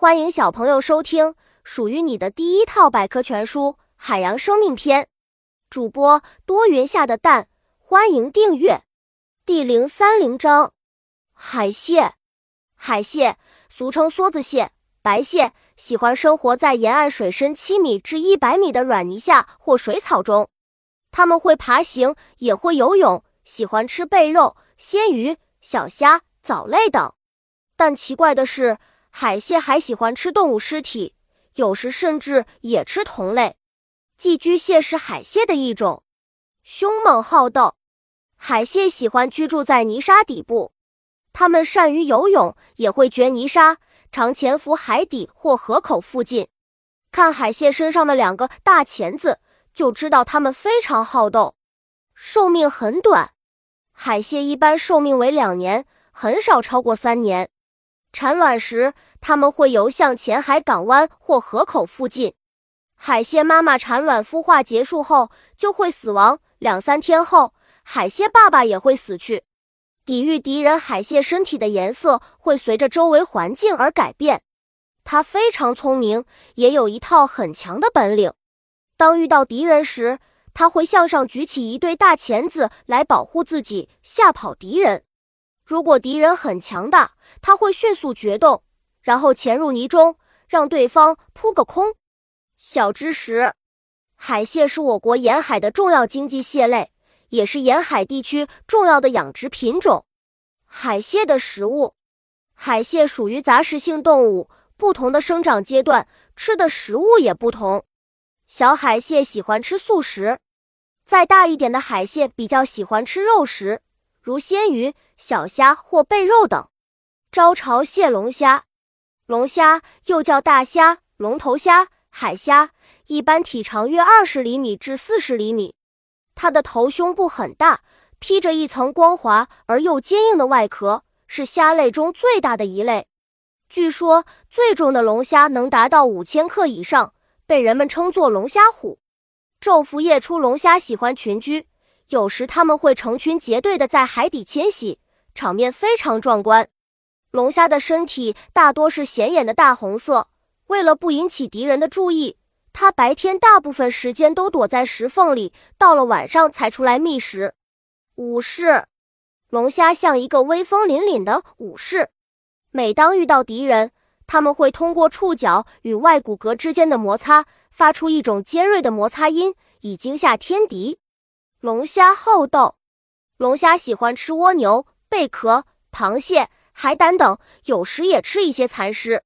欢迎小朋友收听属于你的第一套百科全书《海洋生命篇》。主播多云下的蛋，欢迎订阅。第零三零章：海蟹。海蟹俗称梭子蟹、白蟹，喜欢生活在沿岸水深七米至一百米的软泥下或水草中。它们会爬行，也会游泳，喜欢吃贝肉、鲜鱼、小虾、藻类等。但奇怪的是，海蟹还喜欢吃动物尸体，有时甚至也吃同类。寄居蟹是海蟹的一种，凶猛好斗。海蟹喜欢居住在泥沙底部，它们善于游泳，也会掘泥沙，常潜伏海底或河口附近。看海蟹身上的两个大钳子，就知道它们非常好斗。寿命很短，海蟹一般寿命为两年，很少超过三年。产卵时，它们会游向浅海港湾或河口附近。海蟹妈妈产卵孵化结束后就会死亡，两三天后，海蟹爸爸也会死去。抵御敌人，海蟹身体的颜色会随着周围环境而改变。它非常聪明，也有一套很强的本领。当遇到敌人时，它会向上举起一对大钳子来保护自己，吓跑敌人。如果敌人很强大，它会迅速决动，然后潜入泥中，让对方扑个空。小知识：海蟹是我国沿海的重要经济蟹类，也是沿海地区重要的养殖品种。海蟹的食物：海蟹属于杂食性动物，不同的生长阶段吃的食物也不同。小海蟹喜欢吃素食，再大一点的海蟹比较喜欢吃肉食。如鲜鱼、小虾或贝肉等。招潮蟹龙虾，龙虾又叫大虾、龙头虾、海虾，一般体长约二十厘米至四十厘米。它的头胸部很大，披着一层光滑而又坚硬的外壳，是虾类中最大的一类。据说最重的龙虾能达到五千克以上，被人们称作龙虾虎。昼伏夜出，龙虾喜欢群居。有时它们会成群结队的在海底迁徙，场面非常壮观。龙虾的身体大多是显眼的大红色，为了不引起敌人的注意，它白天大部分时间都躲在石缝里，到了晚上才出来觅食。武士，龙虾像一个威风凛凛的武士，每当遇到敌人，他们会通过触角与外骨骼之间的摩擦，发出一种尖锐的摩擦音，以惊吓天敌。龙虾好斗，龙虾喜欢吃蜗牛、贝壳、螃蟹、海胆等，有时也吃一些残尸。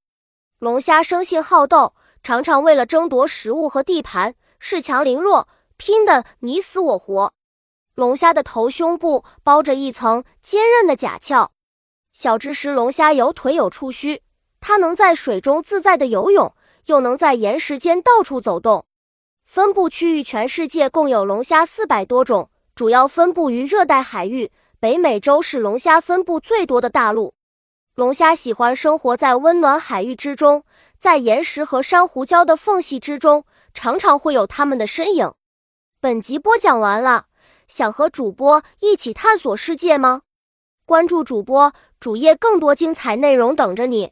龙虾生性好斗，常常为了争夺食物和地盘，恃强凌弱，拼得你死我活。龙虾的头胸部包着一层坚韧的甲壳。小知识：龙虾有腿有触须，它能在水中自在的游泳，又能在岩石间到处走动。分布区域：全世界共有龙虾四百多种，主要分布于热带海域。北美洲是龙虾分布最多的大陆。龙虾喜欢生活在温暖海域之中，在岩石和珊瑚礁的缝隙之中，常常会有它们的身影。本集播讲完了，想和主播一起探索世界吗？关注主播主页，更多精彩内容等着你。